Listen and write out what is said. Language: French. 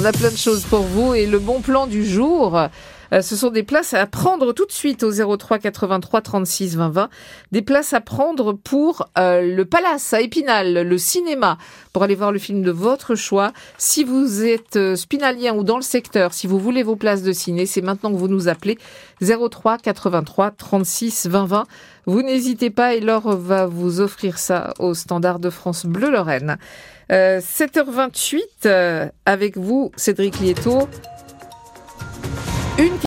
On a plein de choses pour vous et le bon plan du jour. Euh, ce sont des places à prendre tout de suite au 03 83 36 20 20. Des places à prendre pour euh, le Palace à Épinal, le cinéma, pour aller voir le film de votre choix. Si vous êtes euh, spinalien ou dans le secteur, si vous voulez vos places de ciné, c'est maintenant que vous nous appelez 03 83 36 20 20. Vous n'hésitez pas et Laure va vous offrir ça au standard de France Bleu Lorraine. 7h28 avec vous, Cédric Lieto.